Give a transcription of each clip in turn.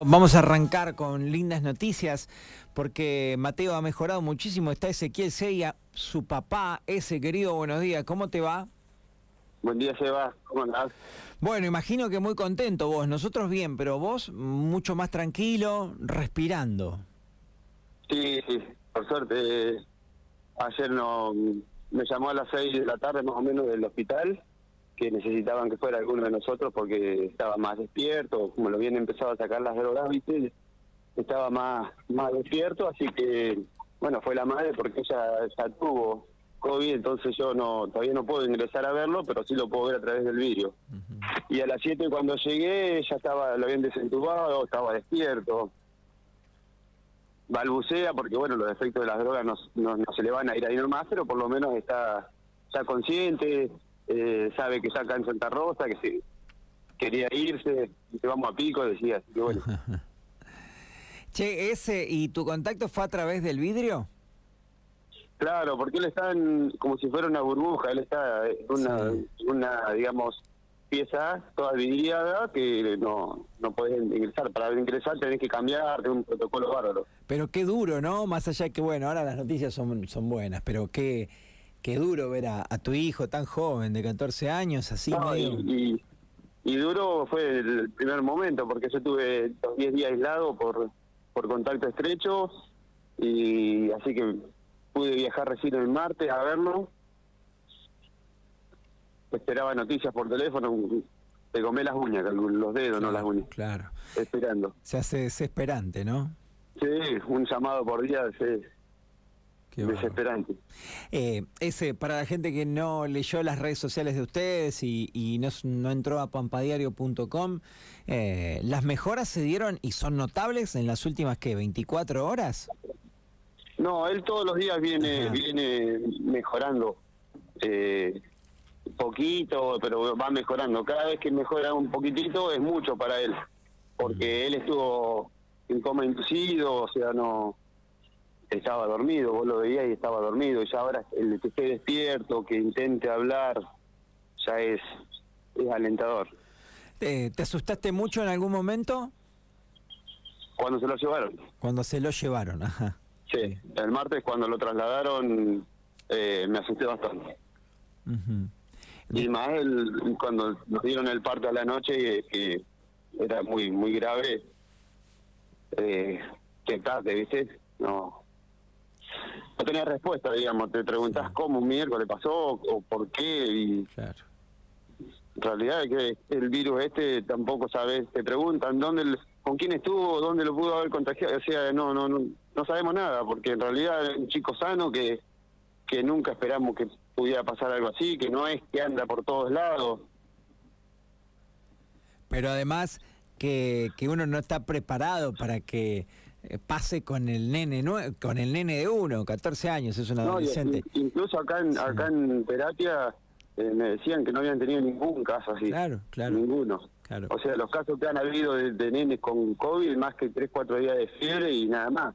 Vamos a arrancar con lindas noticias porque Mateo ha mejorado muchísimo. Está Ezequiel Seya, su papá, ese querido, buenos días. ¿Cómo te va? Buen día, Seba. ¿Cómo andás? Bueno, imagino que muy contento vos. Nosotros bien, pero vos mucho más tranquilo, respirando. Sí, sí, por suerte. ayer no, me llamó a las seis de la tarde más o menos del hospital que necesitaban que fuera alguno de nosotros porque estaba más despierto, como lo habían empezado a sacar las drogas, ¿viste? estaba más, más despierto, así que, bueno, fue la madre porque ella ya tuvo COVID, entonces yo no todavía no puedo ingresar a verlo, pero sí lo puedo ver a través del vídeo. Y a las 7 cuando llegué ya estaba, lo habían desentubado, estaba despierto, balbucea porque, bueno, los efectos de las drogas no, no, no se le van a ir ahí nomás, pero por lo menos está ya consciente, eh, sabe que está acá en Santa Rosa, que se quería irse, y vamos a pico, decía, así que bueno. che, ese, ¿y tu contacto fue a través del vidrio? Claro, porque él está en, como si fuera una burbuja, él está en una, una digamos, pieza toda vidriada que no, no puedes ingresar. Para ingresar tenés que cambiar de un protocolo bárbaro. Pero qué duro, ¿no? Más allá de que, bueno, ahora las noticias son, son buenas, pero qué Qué duro ver a, tu hijo tan joven, de 14 años, así y, y, duro fue el primer momento, porque yo tuve 10 días aislado por, por contacto estrecho, y así que pude viajar recién el martes a verlo. Esperaba noticias por teléfono, te comé las uñas, los dedos, no las uñas. Claro. Esperando. Se hace desesperante, ¿no? Sí, un llamado por día, sí desesperante. Eh, ese, para la gente que no leyó las redes sociales de ustedes y, no, entró a pampadiario.com, eh, ¿las mejoras se dieron y son notables en las últimas, ¿qué, 24 horas? No, él todos los días viene, viene mejorando. Eh, poquito, pero va mejorando. Cada vez que mejora un poquitito es mucho para él, porque él estuvo en coma inducido, o sea, no estaba dormido, vos lo veías y estaba dormido, y ya ahora el que esté despierto, que intente hablar, ya es, es alentador. ¿Te, asustaste mucho en algún momento? Cuando se lo llevaron. Cuando se lo llevaron, ajá. Sí, el martes cuando lo trasladaron eh, me asusté bastante. Y más el, cuando nos dieron el parto a la noche, que era muy muy grave, eh, que tarde, ¿viste? No, no tenía respuesta, digamos. Te preguntas cómo un miércoles pasó o por qué. Y claro. En realidad es que el virus este tampoco sabes. Te preguntan dónde, con quién estuvo, dónde lo pudo haber contagiado. O sea, no, no, no, no sabemos nada, porque en realidad es un chico sano que, que nunca esperamos que pudiera pasar algo así, que no es que anda por todos lados. Pero además que, que uno no está preparado para que pase con el nene con el nene de uno, 14 años, es un adolescente. incluso acá en, acá en terapia eh, me decían que no habían tenido ningún caso así. Claro, claro. Ninguno. Claro. O sea, los casos que han habido de, de nenes con COVID, más que 3, 4 días de fiebre y nada más.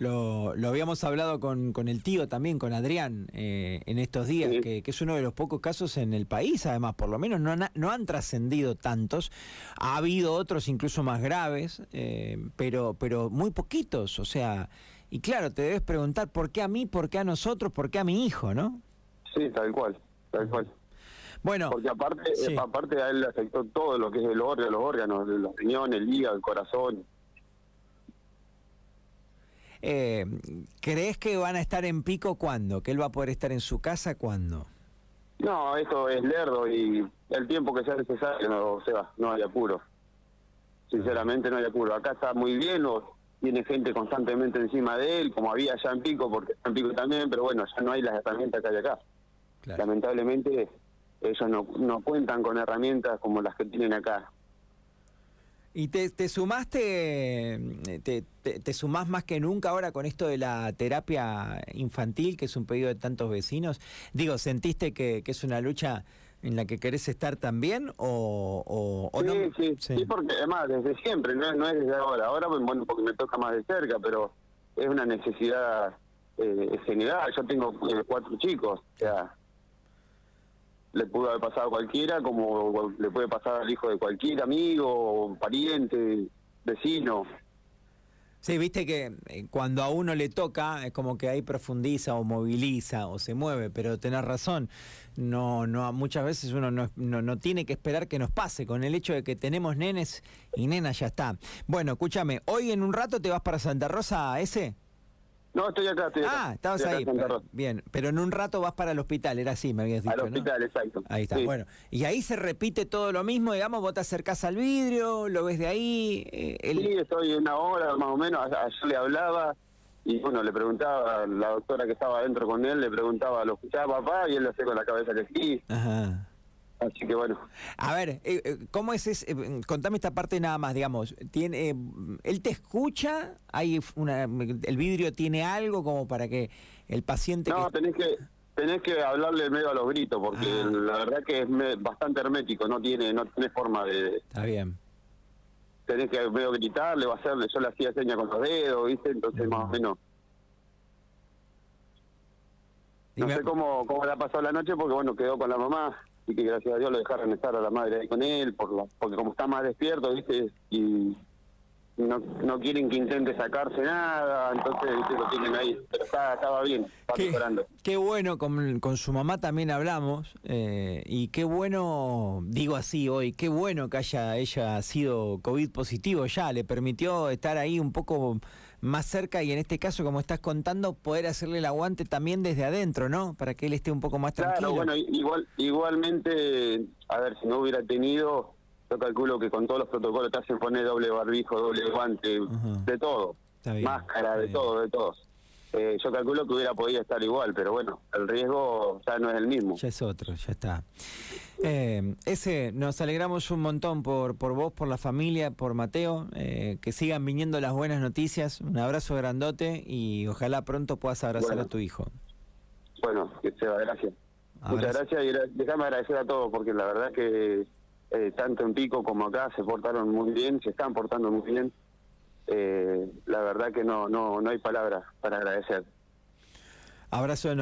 Lo, lo habíamos hablado con, con el tío también, con Adrián, eh, en estos días, que, es uno de los pocos casos en el país, además, por lo menos no, no han trascendido tantos. Ha habido otros incluso más graves, eh, pero, pero muy poquitos, o sea, y claro, te debes preguntar, ¿por qué a mí, por qué a nosotros, por qué a mi hijo, no? Sí, tal cual, tal cual. Bueno, porque aparte, aparte a él le afectó todo lo que es el órgano, los órganos, los riñones, el hígado, el corazón. Eh, ¿Crees que van a estar en pico cuándo? ¿Que él va a poder estar en su casa cuándo? No, esto es lerdo y el tiempo que sea necesario, no, se va, no hay apuro. Sinceramente no hay apuro. Acá está muy bien, o tiene gente constantemente encima de él, como había allá en Pico, porque en Pico también, pero bueno, ya no hay las herramientas que hay acá. Lamentablemente ellos no, no cuentan con herramientas como las que tienen acá. Y te, te sumaste, te, te, sumás más que nunca ahora con esto de la terapia infantil, que es un pedido de tantos vecinos. Digo, ¿sentiste que, que es una lucha en la que querés estar también o, sí, no? Sí, sí, porque además desde siempre, no, no es desde ahora. Ahora, bueno, porque me toca más de cerca, pero es una necesidad eh, general. Yo tengo eh, cuatro chicos, o sea, le pudo haber pasado a cualquiera, como le puede pasar al hijo de cualquier amigo pariente. vecino. Sí, viste que eh, cuando a uno le toca es como que ahí profundiza o moviliza o se mueve, pero tenés razón, no, no, muchas veces uno no, no, no tiene que esperar que nos pase, con el hecho de que tenemos nenes y nenas ya está. Bueno, escúchame, hoy en un rato te vas para Santa Rosa, ese. No, estoy acá, estoy acá. Ah, estabas ahí. bien, pero en un rato vas para el hospital, era así, me habías dicho. Al hospital, exacto. Ahí está, bueno. Y ahí se repite todo lo mismo, digamos, vos te acercás al vidrio, lo ves de ahí. Eh, Sí, estoy una hora más o menos, yo le hablaba y bueno, le preguntaba a la doctora que estaba adentro con él, le preguntaba, ¿lo escuchaba papá? Y él le hacía con la cabeza que sí. Ajá. Así que bueno. A ver, eh, eh, ¿cómo es ese? Eh, contame esta parte nada más, digamos. ¿Tiene, ¿Él te escucha? ¿Hay una, ¿El vidrio tiene algo como para que el paciente... No, tenés que tenés que hablarle medio a los gritos, porque ah. la verdad que es bastante hermético, no tiene no tiene forma de... Está bien. Tenés que medio gritar, le va a hacerle, yo le hacía seña con los dedos, ¿viste? Entonces más o menos... No sé cómo, cómo le ha pasado la noche, porque bueno, quedó con la mamá y que gracias a Dios lo dejaron estar a la madre ahí con él, por porque como está más despierto, ¿viste? Y no, no quieren que intente sacarse nada, entonces ¿viste? lo tienen ahí. Pero está, estaba bien, está qué, Qué bueno, con, con su mamá también hablamos, eh, y qué bueno, digo así hoy, qué bueno que haya ella sido COVID positivo ya, le permitió estar ahí un poco más cerca y en este caso, como estás contando, poder hacerle el aguante también desde adentro, ¿no? Para que él esté un poco más tranquilo. Claro, bueno, igual, igualmente, a ver, si no hubiera tenido, yo calculo que con todos los protocolos te hacen poner doble barbijo, doble guante, de todo, máscara, de todo, de todos. Eh, yo calculo que hubiera podido estar igual, pero bueno, el riesgo ya no es el mismo. Ya es otro, ya está. Eh, ese, nos alegramos un montón por, por vos, por la familia, por Mateo, eh, que sigan viniendo las buenas noticias, un abrazo grandote y ojalá pronto puedas abrazar a tu hijo. Bueno, que sea, gracias. Muchas gracias y déjame agradecer a todos porque la verdad que tanto en Pico como acá se portaron muy bien, se están portando muy bien eh, la verdad que no, no, no hay palabras para agradecer. Abrazo enorme.